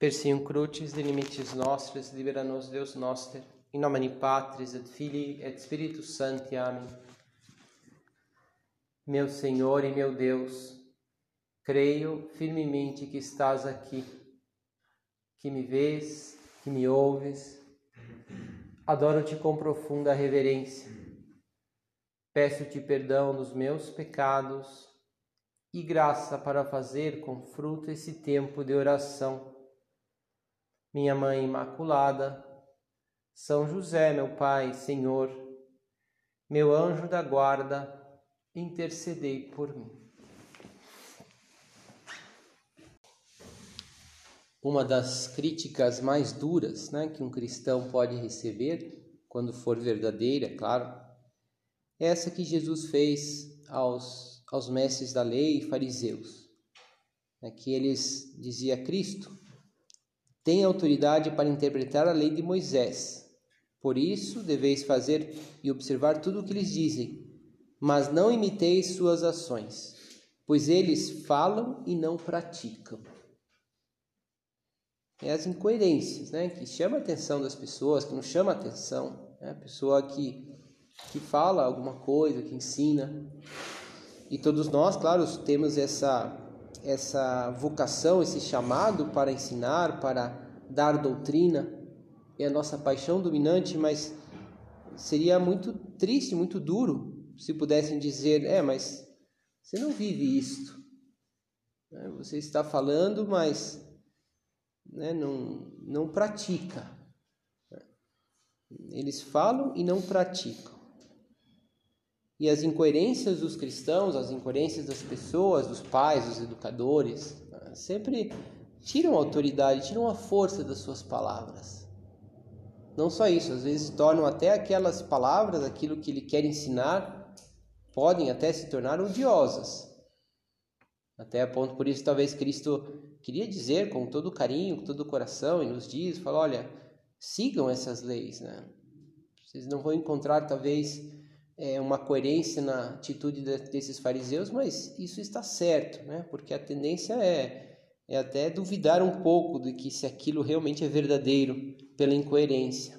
Persium crucis de limites nostris, libera nos Deus noster, in nomine Patris et Filii et Spiritus Sancti. Amém. Meu Senhor e meu Deus, creio firmemente que estás aqui, que me vês, que me ouves. Adoro-te com profunda reverência. Peço-te perdão dos meus pecados e graça para fazer com fruto esse tempo de oração. Minha Mãe Imaculada, São José, meu Pai, Senhor, meu anjo da guarda, intercedei por mim. Uma das críticas mais duras né, que um cristão pode receber, quando for verdadeira, claro, é essa que Jesus fez aos aos mestres da lei e fariseus, né, que eles dizia Cristo tem autoridade para interpretar a lei de Moisés. Por isso deveis fazer e observar tudo o que eles dizem, mas não imiteis suas ações, pois eles falam e não praticam. É as incoerências, né, que chama a atenção das pessoas, que não chama a atenção, né? a pessoa que que fala alguma coisa, que ensina, e todos nós, claro, temos essa, essa vocação, esse chamado para ensinar, para dar doutrina, é a nossa paixão dominante, mas seria muito triste, muito duro se pudessem dizer: é, mas você não vive isto. Né, você está falando, mas né, não, não pratica. Eles falam e não praticam. E as incoerências dos cristãos, as incoerências das pessoas, dos pais, dos educadores, né, sempre tiram a autoridade, tiram a força das suas palavras. Não só isso, às vezes tornam até aquelas palavras, aquilo que ele quer ensinar, podem até se tornar odiosas. Até ponto, por isso, talvez Cristo queria dizer com todo carinho, com todo o coração, e nos diz, fala, olha, sigam essas leis, né? Vocês não vão encontrar, talvez, é, uma coerência na atitude desses fariseus, mas isso está certo, né? porque a tendência é, é até duvidar um pouco de que se aquilo realmente é verdadeiro pela incoerência.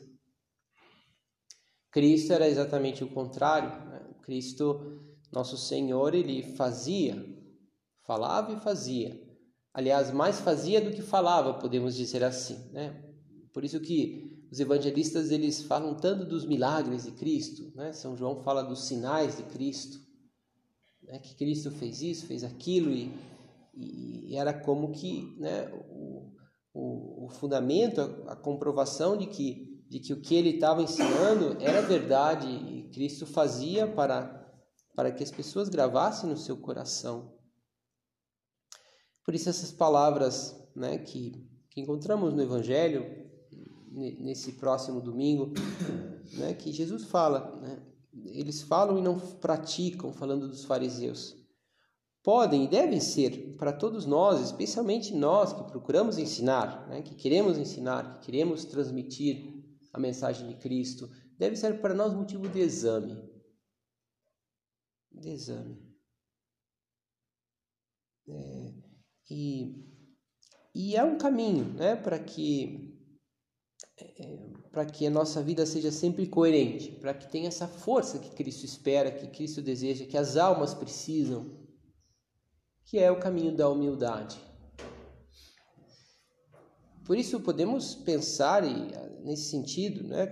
Cristo era exatamente o contrário. Né? Cristo, nosso Senhor, ele fazia, falava e fazia. Aliás, mais fazia do que falava, podemos dizer assim. Né? Por isso que os evangelistas eles falam tanto dos milagres de Cristo, né? São João fala dos sinais de Cristo, né? que Cristo fez isso, fez aquilo e, e era como que né, o, o, o fundamento, a, a, comprovação de que de que o que ele estava ensinando era verdade e Cristo fazia para para que as pessoas gravassem no seu coração. Por isso essas palavras, né, que, que encontramos no Evangelho nesse próximo domingo, né, que Jesus fala, né, eles falam e não praticam, falando dos fariseus. Podem e devem ser para todos nós, especialmente nós que procuramos ensinar, né, que queremos ensinar, que queremos transmitir a mensagem de Cristo, deve ser para nós motivo de exame. De exame. É, e, e é um caminho né, para que para que a nossa vida seja sempre coerente, para que tenha essa força que Cristo espera, que Cristo deseja, que as almas precisam, que é o caminho da humildade. Por isso podemos pensar e, nesse sentido, né,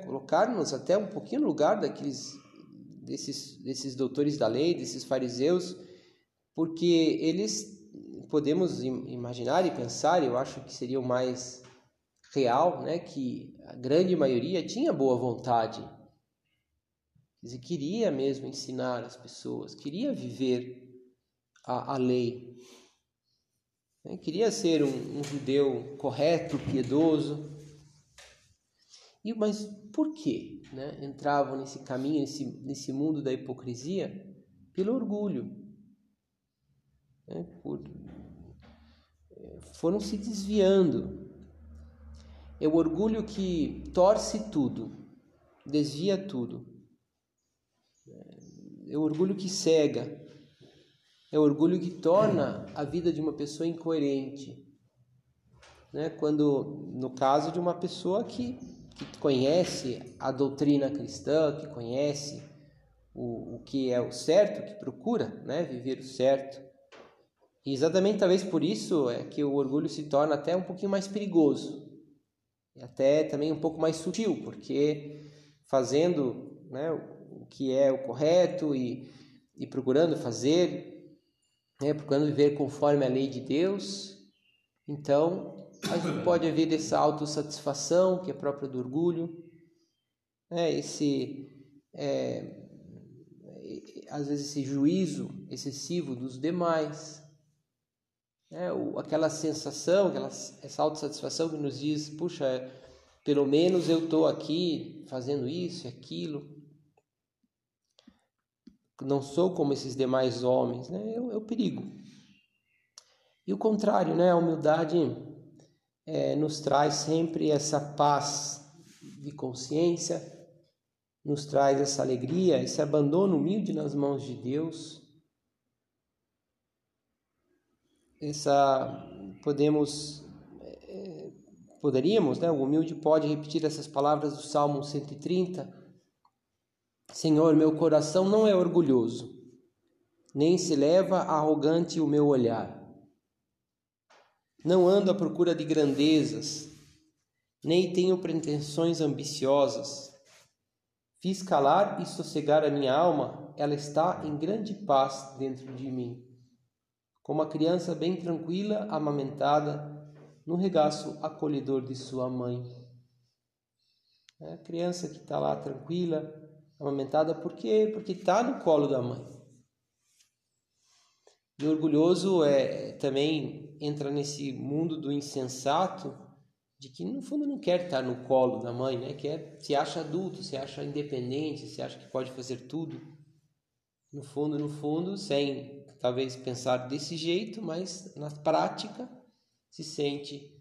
até um pouquinho no lugar daqueles desses desses doutores da lei, desses fariseus, porque eles podemos imaginar e pensar, eu acho que seria o mais real, né, que a grande maioria tinha boa vontade, queria mesmo ensinar as pessoas, queria viver a, a lei, né, queria ser um, um judeu correto, piedoso. E mas por que, né, entravam nesse caminho, nesse nesse mundo da hipocrisia? Pelo orgulho, né, por, eh, foram se desviando é o orgulho que torce tudo, desvia tudo. É o orgulho que cega. É o orgulho que torna a vida de uma pessoa incoerente. né? quando no caso de uma pessoa que, que conhece a doutrina cristã, que conhece o, o que é o certo, que procura né? viver o certo. E exatamente talvez por isso é que o orgulho se torna até um pouquinho mais perigoso, e até também um pouco mais sutil, porque fazendo né, o que é o correto e, e procurando fazer, né, procurando viver conforme a lei de Deus, então a gente pode haver essa autossatisfação que é própria do orgulho, né, esse é, às vezes esse juízo excessivo dos demais, né, aquela sensação, aquela, essa autossatisfação que nos diz, puxa, pelo menos eu estou aqui fazendo isso e aquilo, não sou como esses demais homens, né, é, o, é o perigo. E o contrário, né, a humildade é, nos traz sempre essa paz de consciência, nos traz essa alegria, esse abandono humilde nas mãos de Deus essa podemos é, poderíamos, né, o humilde pode repetir essas palavras do Salmo 130. Senhor, meu coração não é orgulhoso, nem se leva arrogante o meu olhar. Não ando à procura de grandezas, nem tenho pretensões ambiciosas. Fiz calar e sossegar a minha alma, ela está em grande paz dentro de mim como a criança bem tranquila, amamentada, no regaço acolhedor de sua mãe. É a criança que está lá tranquila, amamentada, por quê? Porque está no colo da mãe. E orgulhoso é também entra nesse mundo do insensato, de que no fundo não quer estar no colo da mãe, né? Quer se acha adulto, se acha independente, se acha que pode fazer tudo. No fundo, no fundo, sem talvez pensar desse jeito, mas na prática se sente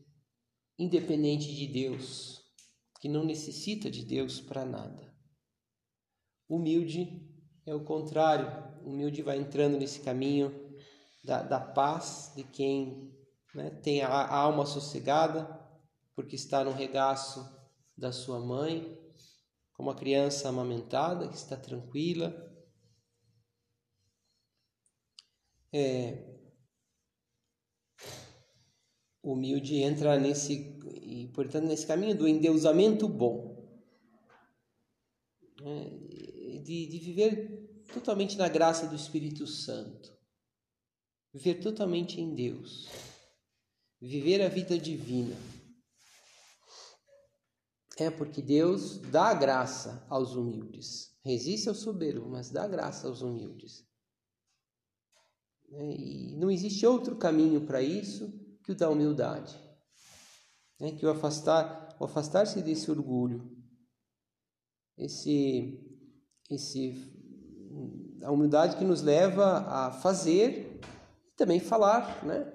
independente de Deus, que não necessita de Deus para nada. Humilde é o contrário, humilde vai entrando nesse caminho da, da paz de quem né, tem a, a alma sossegada, porque está no regaço da sua mãe, como a criança amamentada que está tranquila é, humilde entra nesse e portanto nesse caminho do endeusamento bom né? de, de viver totalmente na graça do Espírito Santo viver totalmente em Deus viver a vida divina é porque Deus dá graça aos humildes resiste ao soberbo mas dá graça aos humildes né? E não existe outro caminho para isso que o da humildade, né? que o afastar, o afastar-se desse orgulho, esse, esse, a humildade que nos leva a fazer e também falar, né?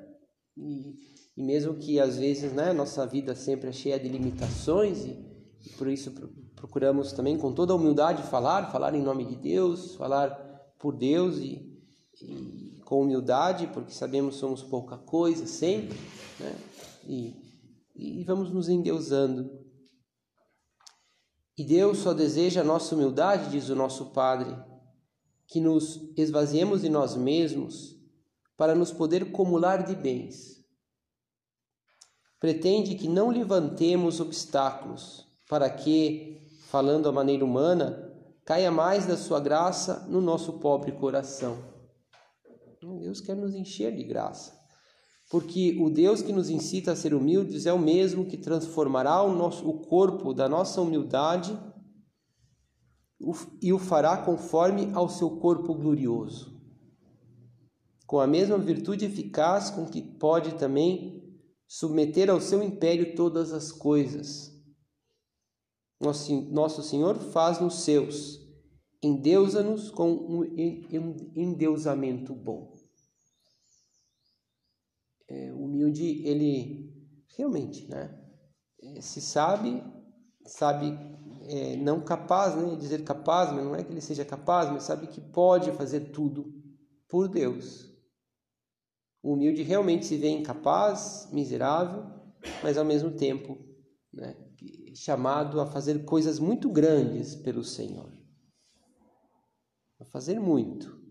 E, e mesmo que às vezes, né, nossa vida sempre é cheia de limitações e, e por isso procuramos também com toda a humildade falar, falar em nome de Deus, falar por Deus e, e com humildade, porque sabemos que somos pouca coisa sempre, né? E, e vamos nos endeusando. E Deus só deseja a nossa humildade, diz o nosso Padre, que nos esvaziemos de nós mesmos para nos poder acumular de bens. Pretende que não levantemos obstáculos para que, falando a maneira humana, caia mais da sua graça no nosso pobre coração. Deus quer nos encher de graça. Porque o Deus que nos incita a ser humildes é o mesmo que transformará o, nosso, o corpo da nossa humildade e o fará conforme ao seu corpo glorioso. Com a mesma virtude eficaz com que pode também submeter ao seu império todas as coisas. Nosso, Senhor faz-nos seus, endeusa-nos com um endeusamento bom é, humilde, ele realmente, né, é, se sabe, sabe é, não capaz, né, dizer capaz, mas não é que ele seja capaz, mas sabe que pode fazer tudo por Deus. O humilde realmente se vê incapaz, miserável, mas ao mesmo tempo né, chamado a fazer coisas muito grandes pelo Senhor. A fazer muito.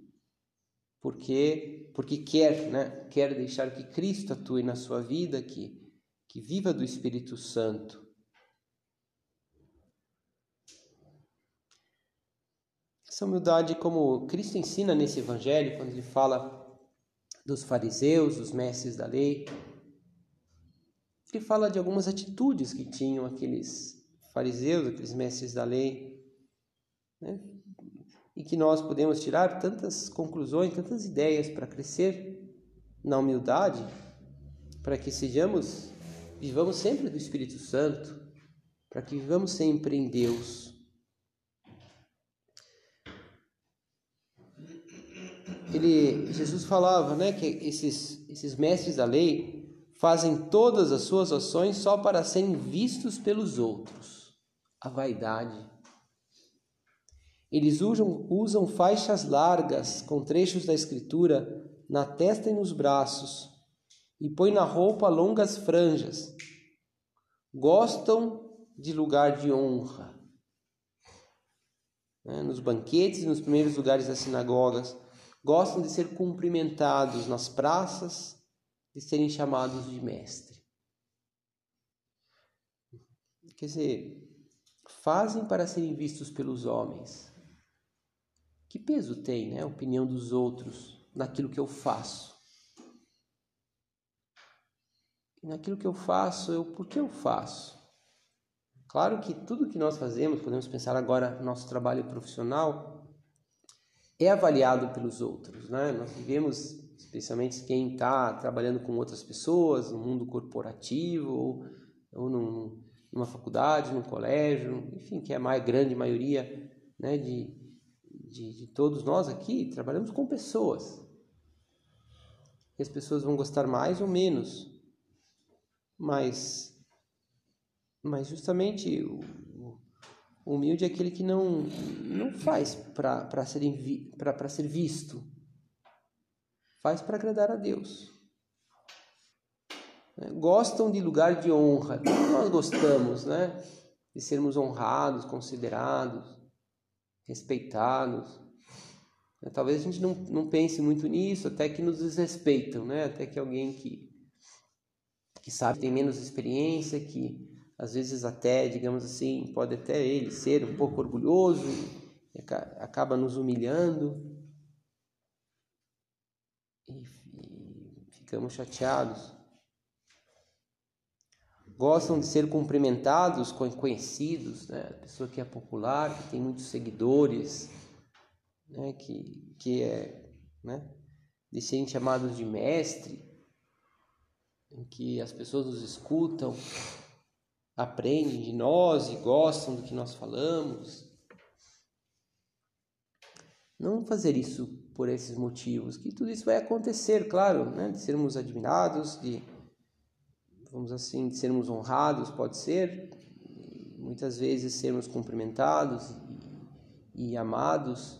Porque, porque quer, né, quer deixar que Cristo atue na sua vida, que, que viva do Espírito Santo. Essa humildade, como Cristo ensina nesse Evangelho, quando ele fala dos fariseus, dos mestres da lei, ele fala de algumas atitudes que tinham aqueles fariseus, aqueles mestres da lei, né? E que nós podemos tirar tantas conclusões, tantas ideias para crescer na humildade, para que sejamos, vivamos sempre do Espírito Santo, para que vivamos sempre em Deus. Ele, Jesus falava, né, que esses, esses mestres da lei, fazem todas as suas ações só para serem vistos pelos outros. A vaidade. Eles usam, usam faixas largas com trechos da Escritura na testa e nos braços e põem na roupa longas franjas. Gostam de lugar de honra. Né? Nos banquetes nos primeiros lugares das sinagogas. Gostam de ser cumprimentados nas praças de serem chamados de mestre. Quer dizer, fazem para serem vistos pelos homens. Que peso tem né, a opinião dos outros naquilo que eu faço? E naquilo que eu faço, eu por que eu faço? Claro que tudo que nós fazemos, podemos pensar agora no nosso trabalho profissional, é avaliado pelos outros, né? Nós vivemos especialmente quem está trabalhando com outras pessoas no mundo corporativo ou, ou num, numa faculdade, num colégio, enfim, que é a grande maioria né, de, de, de todos nós aqui, trabalhamos com pessoas. E as pessoas vão gostar mais ou menos, mas, mas justamente o, o humilde é aquele que não, não faz para ser, ser visto, faz para agradar a Deus. Né? Gostam de lugar de honra. Nós gostamos, né? De sermos honrados, considerados, respeitados. Né? Talvez a gente não, não pense muito nisso, até que nos desrespeitam, né? Até que alguém que, que sabe, tem menos experiência, que às vezes até, digamos assim, pode até ele ser um pouco orgulhoso, acaba nos humilhando e, ficamos chateados. Gostam de ser cumprimentados conhecidos, né? A pessoa que é popular, que tem muitos seguidores, né? que, que é, né? de serem chamados de mestre, em que as pessoas nos escutam, aprendem de nós e gostam do que nós falamos. Não fazer isso por esses motivos, que tudo isso vai acontecer, claro, né? de sermos admirados, de, vamos assim, de sermos honrados, pode ser, muitas vezes sermos cumprimentados e, e amados,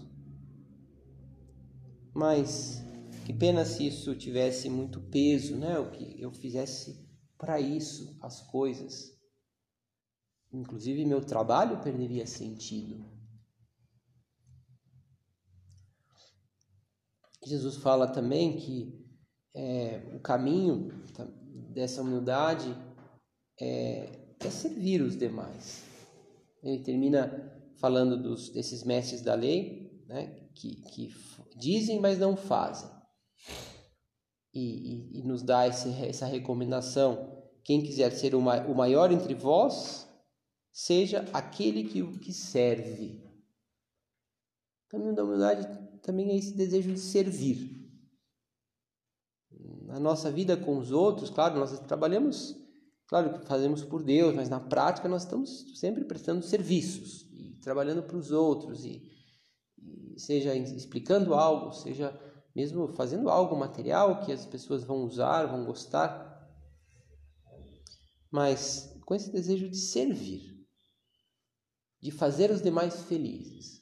mas que pena se isso tivesse muito peso, né? O que eu fizesse para isso as coisas. Inclusive meu trabalho perderia sentido. Jesus fala também que é, o caminho dessa humildade é, é, servir os demais. Ele termina falando dos, desses mestres da lei, né, que, que dizem, mas não fazem. E, e, e nos dá esse, essa recomendação: quem quiser ser o, o maior entre vós, seja aquele que, que serve. O caminho da humildade também é esse desejo de servir. Na nossa vida com os outros, claro, nós trabalhamos, claro que fazemos por Deus, mas na prática nós estamos sempre prestando serviços e trabalhando para os outros, e, e seja explicando algo, seja mesmo fazendo algo material que as pessoas vão usar, vão gostar, mas com esse desejo de servir, de fazer os demais felizes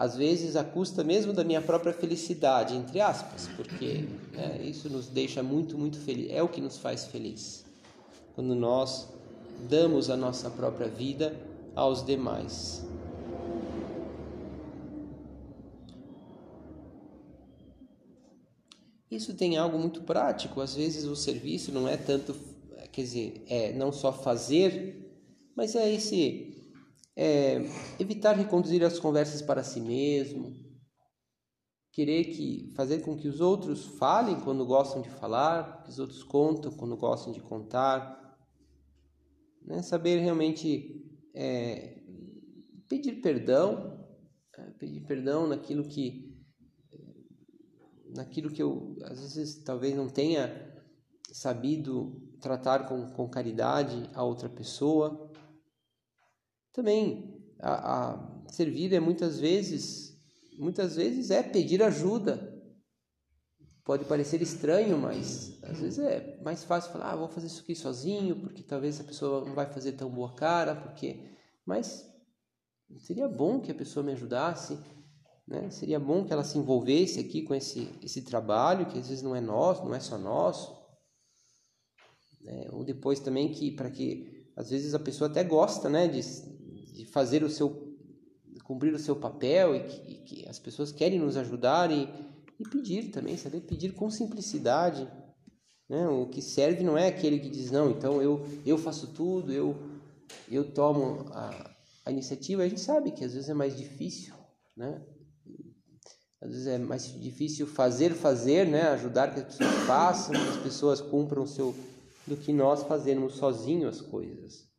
às vezes à custa mesmo da minha própria felicidade, entre aspas, porque né, isso nos deixa muito, muito feliz, é o que nos faz feliz. quando nós damos a nossa própria vida aos demais. Isso tem algo muito prático, às vezes o serviço não é tanto, quer dizer, é não só fazer, mas é esse é, evitar reconduzir as conversas para si mesmo, querer que fazer com que os outros falem quando gostam de falar, que os outros contam quando gostam de contar, né? saber realmente é, pedir perdão, é, pedir perdão naquilo que naquilo que eu às vezes talvez não tenha sabido tratar com, com caridade a outra pessoa. Também a, a servir é muitas vezes muitas vezes é pedir ajuda. Pode parecer estranho, mas às vezes é mais fácil falar, ah, vou fazer isso aqui sozinho, porque talvez a pessoa não vai fazer tão boa cara, porque mas seria bom que a pessoa me ajudasse. Né? Seria bom que ela se envolvesse aqui com esse, esse trabalho, que às vezes não é nosso, não é só nosso. Né? Ou depois também que, para que, às vezes a pessoa até gosta né, de, de fazer o seu, cumprir o seu papel e que, e que as pessoas querem nos ajudar e, e pedir também, saber pedir com simplicidade. Né? O que serve não é aquele que diz, não, então eu, eu faço tudo, eu, eu tomo a, a iniciativa. A gente sabe que às vezes é mais difícil, né? Às vezes é mais difícil fazer, fazer, né? Ajudar que as pessoas façam, que as pessoas cumpram o seu, do que nós fazermos sozinhos as coisas.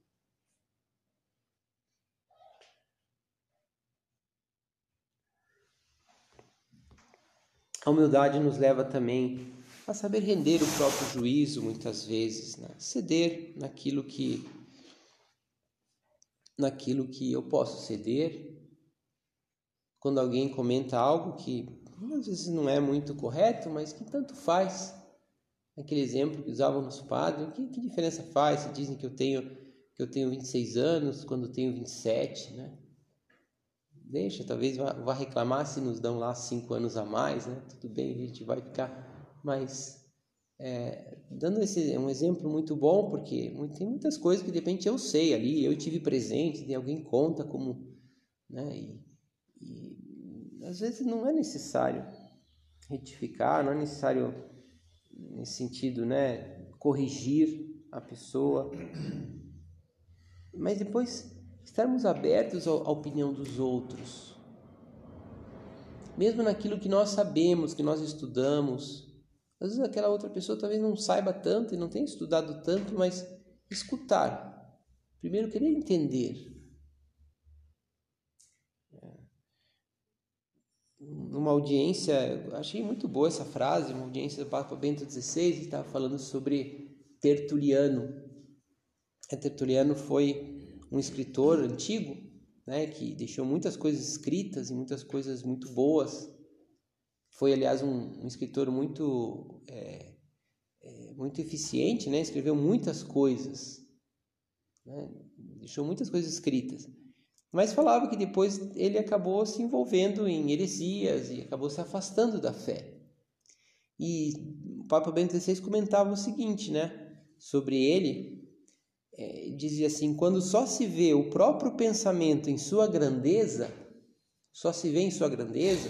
A humildade nos leva também a saber render o próprio juízo muitas vezes, né? ceder naquilo que naquilo que eu posso ceder quando alguém comenta algo que às vezes não é muito correto, mas que tanto faz. Aquele exemplo que usava o nosso padre, que, que diferença faz se dizem que eu tenho que eu tenho 26 anos quando tenho 27, né? Deixa, talvez vá, vá reclamar se nos dão lá cinco anos a mais, né? Tudo bem, a gente vai ficar, mas é, dando esse um exemplo muito bom, porque tem muitas coisas que de repente eu sei ali, eu tive presente, de alguém conta como, né? E, e às vezes não é necessário retificar, não é necessário nesse sentido, né, corrigir a pessoa, mas depois estarmos abertos à opinião dos outros, mesmo naquilo que nós sabemos, que nós estudamos. Às vezes aquela outra pessoa talvez não saiba tanto e não tenha estudado tanto, mas escutar. Primeiro querer entender, numa audiência, achei muito boa essa frase, uma audiência do Papa Bento XVI, que estava falando sobre Tertuliano. É, Tertuliano foi um escritor antigo, né, que deixou muitas coisas escritas e muitas coisas muito boas. Foi, aliás, um, um escritor muito, é, é, muito eficiente, né, escreveu muitas coisas, né, deixou muitas coisas escritas. Mas falava que depois ele acabou se envolvendo em heresias e acabou se afastando da fé. E o Papa Bento XVI comentava o seguinte, né, sobre ele, é, dizia assim: quando só se vê o próprio pensamento em sua grandeza, só se vê em sua grandeza,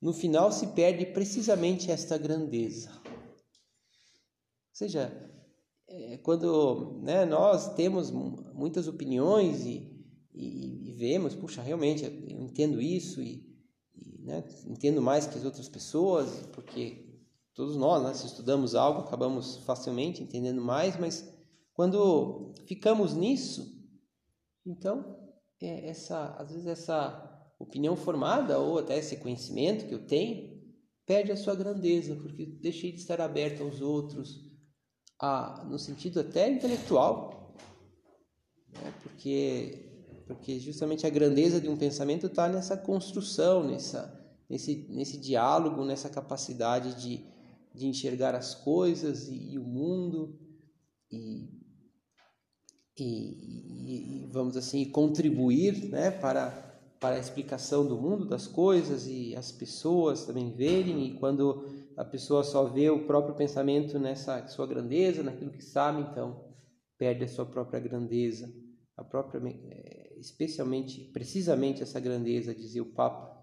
no final se perde precisamente esta grandeza. Ou seja, é, quando né, nós temos muitas opiniões e e, e vemos, puxa, realmente eu entendo isso e, e né, entendo mais que as outras pessoas, porque todos nós, né, se estudamos algo, acabamos facilmente entendendo mais, mas quando ficamos nisso, então é essa, às vezes essa opinião formada ou até esse conhecimento que eu tenho perde a sua grandeza, porque deixei de estar aberto aos outros, a, no sentido até intelectual, né? porque porque justamente a grandeza de um pensamento está nessa construção, nessa, nesse, nesse diálogo, nessa capacidade de, de enxergar as coisas e, e o mundo e, e, e, vamos assim contribuir né, para, para a explicação do mundo, das coisas e as pessoas também verem e quando a pessoa só vê o próprio pensamento nessa sua grandeza, naquilo que sabe, então perde a sua própria grandeza, a própria, é, especialmente, precisamente essa grandeza, dizia o Papa.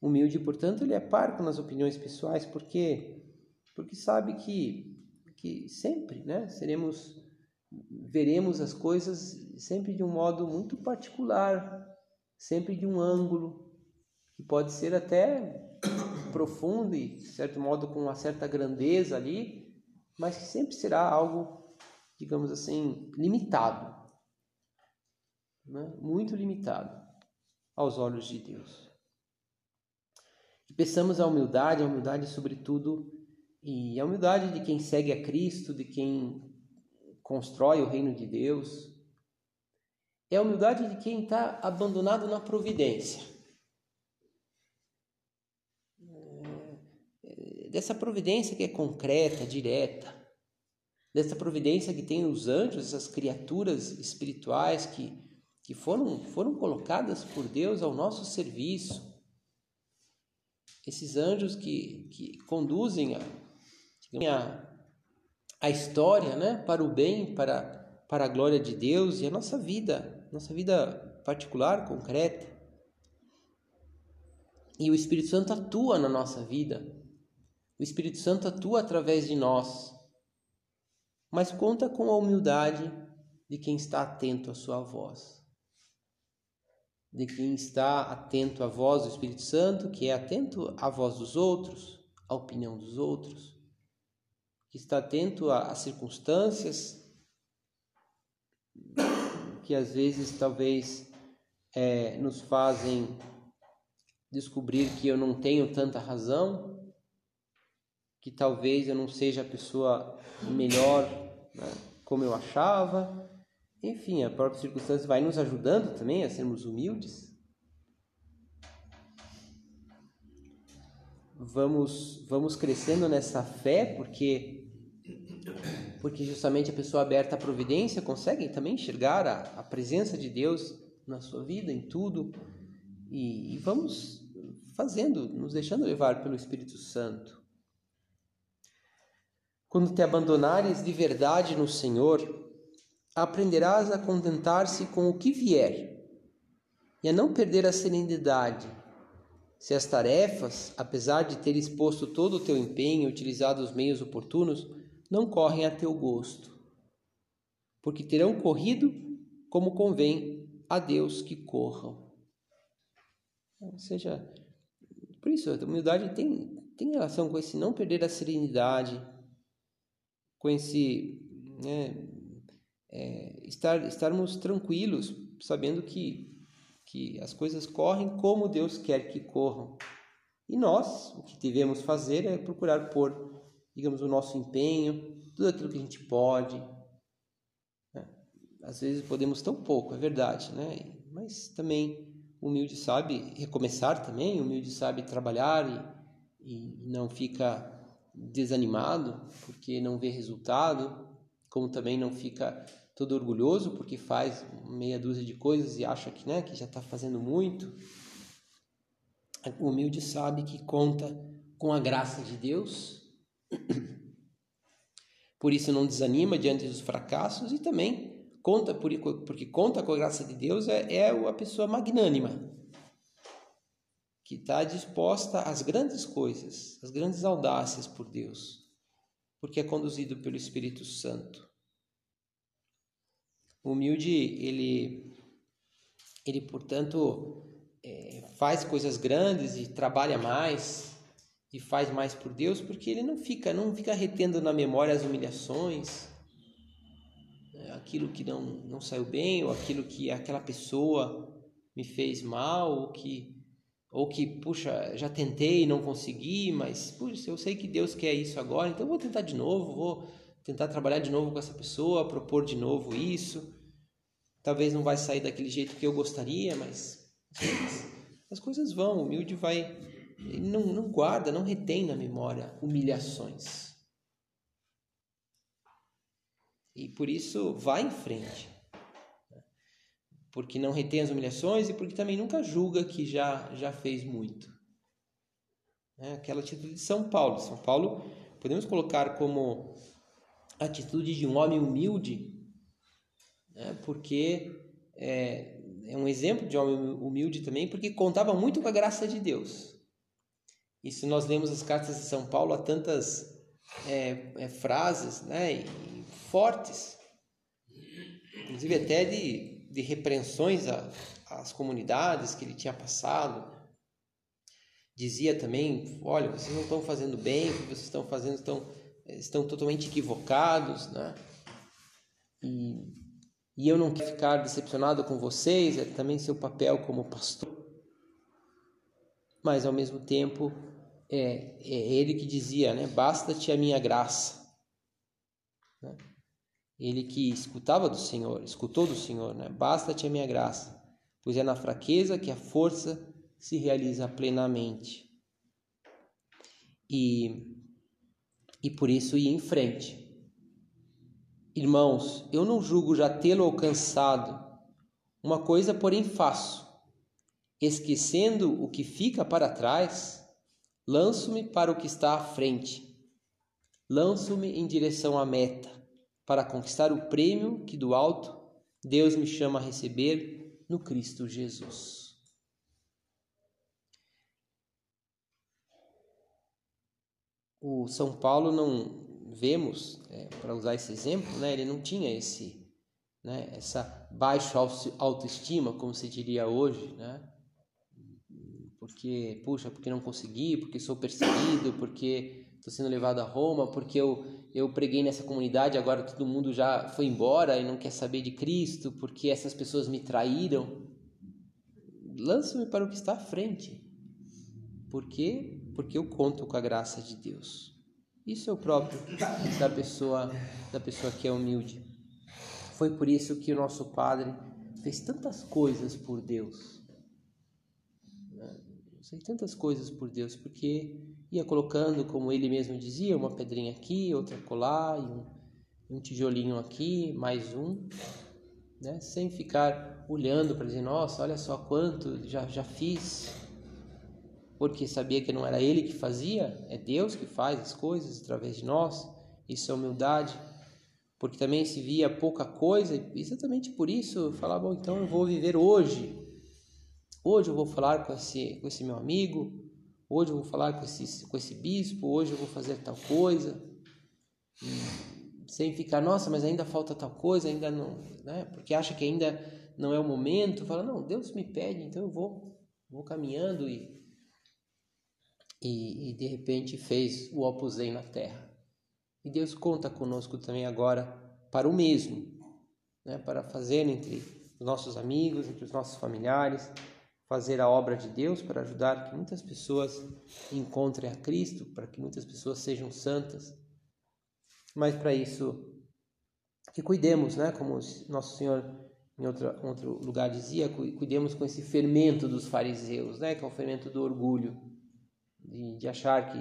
Humilde, portanto, ele é parco nas opiniões pessoais, porque porque sabe que que sempre, né, seremos veremos as coisas sempre de um modo muito particular, sempre de um ângulo que pode ser até profundo e, de certo modo, com uma certa grandeza ali, mas que sempre será algo, digamos assim, limitado, né? muito limitado aos olhos de Deus. Que peçamos a humildade, a humildade, sobretudo, e a humildade de quem segue a Cristo, de quem constrói o reino de Deus, é a humildade de quem está abandonado na providência. dessa providência que é concreta, direta, dessa providência que tem os anjos, essas criaturas espirituais que, que foram, foram colocadas por Deus ao nosso serviço, esses anjos que, que conduzem a, a, a história né, para o bem, para, para a glória de Deus e a nossa vida, nossa vida particular, concreta. E o Espírito Santo atua na nossa vida o Espírito Santo atua através de nós, mas conta com a humildade de quem está atento à sua voz. De quem está atento à voz do Espírito Santo, que é atento à voz dos outros, à opinião dos outros, que está atento às circunstâncias que às vezes talvez é, nos fazem descobrir que eu não tenho tanta razão, que talvez eu não seja a pessoa melhor né, como eu achava. Enfim, a própria circunstância vai nos ajudando também a sermos humildes. Vamos, vamos crescendo nessa fé, porque porque justamente a pessoa aberta à providência consegue também enxergar a, a presença de Deus na sua vida, em tudo, e, e vamos fazendo, nos deixando levar pelo Espírito Santo. Quando te abandonares de verdade no Senhor, aprenderás a contentar-se com o que vier e a não perder a serenidade. Se as tarefas, apesar de ter exposto todo o teu empenho e utilizado os meios oportunos, não correm a teu gosto, porque terão corrido como convém a Deus que corram. Ou seja, por isso a humildade tem, tem relação com esse não perder a serenidade, com esse né, é, estar, estarmos tranquilos, sabendo que, que as coisas correm como Deus quer que corram. E nós, o que devemos fazer é procurar pôr, digamos, o nosso empenho, tudo aquilo que a gente pode. Né? Às vezes podemos tão pouco, é verdade, né? Mas também o humilde sabe recomeçar também, o humilde sabe trabalhar e, e não fica desanimado porque não vê resultado, como também não fica todo orgulhoso porque faz meia dúzia de coisas e acha que, né, que já está fazendo muito. O humilde sabe que conta com a graça de Deus, por isso não desanima diante dos fracassos e também conta por, porque conta com a graça de Deus é, é a pessoa magnânima que está disposta às grandes coisas, às grandes audácias por Deus, porque é conduzido pelo Espírito Santo. O humilde, ele, ele portanto, é, faz coisas grandes e trabalha mais e faz mais por Deus, porque ele não fica, não fica retendo na memória as humilhações, né, aquilo que não, não saiu bem, ou aquilo que aquela pessoa me fez mal, ou que ou que, puxa, já tentei e não consegui, mas, puxa, eu sei que Deus quer isso agora, então vou tentar de novo, vou tentar trabalhar de novo com essa pessoa, propor de novo isso. Talvez não vai sair daquele jeito que eu gostaria, mas as coisas vão, o humilde vai, ele não, não guarda, não retém na memória humilhações. E por isso vai em frente porque não retém as humilhações e porque também nunca julga que já, já fez muito. né? aquela atitude de São Paulo. São Paulo podemos colocar como atitude de um homem humilde, né? porque é, é um exemplo de homem humilde também, porque contava muito com a graça de Deus. E se nós lemos as cartas de São Paulo, há tantas é, é, frases né, fortes, inclusive até de, de repreensões às comunidades que ele tinha passado. Dizia também: olha, vocês não estão fazendo bem, o que vocês estão fazendo estão, estão totalmente equivocados, né? E, e eu não quero ficar decepcionado com vocês, é também seu papel como pastor. Mas ao mesmo tempo, é, é ele que dizia, né? Basta-te a minha graça. Né? Ele que escutava do Senhor, escutou do Senhor, né? Basta-te a minha graça, pois é na fraqueza que a força se realiza plenamente. E, e por isso ir em frente. Irmãos, eu não julgo já tê-lo alcançado. Uma coisa, porém, faço: esquecendo o que fica para trás Lanço-me para o que está à frente. Lanço-me em direção à meta, para conquistar o prêmio que do alto Deus me chama a receber no Cristo Jesus. O São Paulo não vemos, é, para usar esse exemplo, né, ele não tinha esse, né, essa baixa autoestima, como se diria hoje, né? Porque, puxa, porque não consegui, porque sou perseguido, porque estou sendo levado a Roma, porque eu, eu preguei nessa comunidade, agora todo mundo já foi embora e não quer saber de Cristo, porque essas pessoas me traíram. Lança-me para o que está à frente. Por quê? Porque eu conto com a graça de Deus. Isso é o próprio da pessoa, da pessoa que é humilde. Foi por isso que o nosso Padre fez tantas coisas por Deus sei tantas coisas por Deus, porque ia colocando, como ele mesmo dizia, uma pedrinha aqui, outra colar, um, um tijolinho aqui, mais um, né? sem ficar olhando para dizer, nossa, olha só quanto já, já fiz, porque sabia que não era ele que fazia, é Deus que faz as coisas através de nós, isso é humildade, porque também se via pouca coisa, exatamente por isso falava, bom, então eu vou viver hoje, Hoje eu vou falar com esse, com esse meu amigo, hoje eu vou falar com esse, com esse bispo, hoje eu vou fazer tal coisa. sem ficar, nossa, mas ainda falta tal coisa, ainda não, né? Porque acha que ainda não é o momento. Fala, não, Deus me pede, então eu vou, vou caminhando e, e, e de repente fez o Opus na terra. E Deus conta conosco também agora para o mesmo, né? para fazer entre os nossos amigos, entre os nossos familiares, fazer a obra de Deus, para ajudar que muitas pessoas encontrem a Cristo, para que muitas pessoas sejam santas. Mas para isso, que cuidemos, né? Como nosso Senhor em outro, lugar dizia, cuidemos com esse fermento dos fariseus, né? Que é o fermento do orgulho, de, de achar que,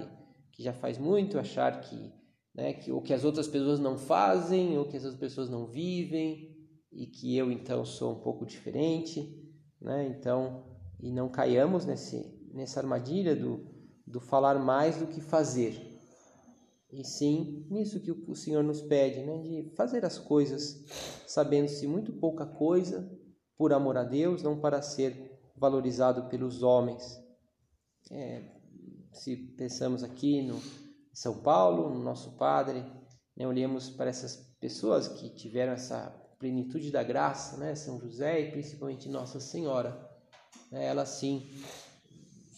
que já faz muito, achar que, né? Que o que as outras pessoas não fazem, ou que as outras pessoas não vivem, e que eu então sou um pouco diferente, né? Então e não caiamos nesse, nessa armadilha do, do falar mais do que fazer. E sim, nisso que o Senhor nos pede, né? de fazer as coisas sabendo-se muito pouca coisa, por amor a Deus, não para ser valorizado pelos homens. É, se pensamos aqui no São Paulo, no nosso Padre, né? olhemos para essas pessoas que tiveram essa plenitude da graça, né? São José e principalmente Nossa Senhora ela sim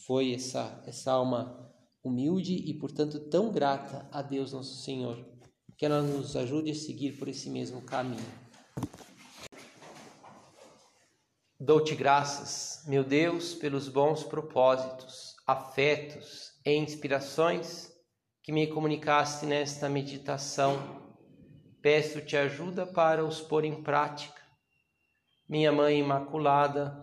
foi essa, essa alma humilde e, portanto, tão grata a Deus Nosso Senhor, que ela nos ajude a seguir por esse mesmo caminho. Dou-te graças, meu Deus, pelos bons propósitos, afetos e inspirações que me comunicaste nesta meditação. Peço-te ajuda para os pôr em prática. Minha Mãe Imaculada,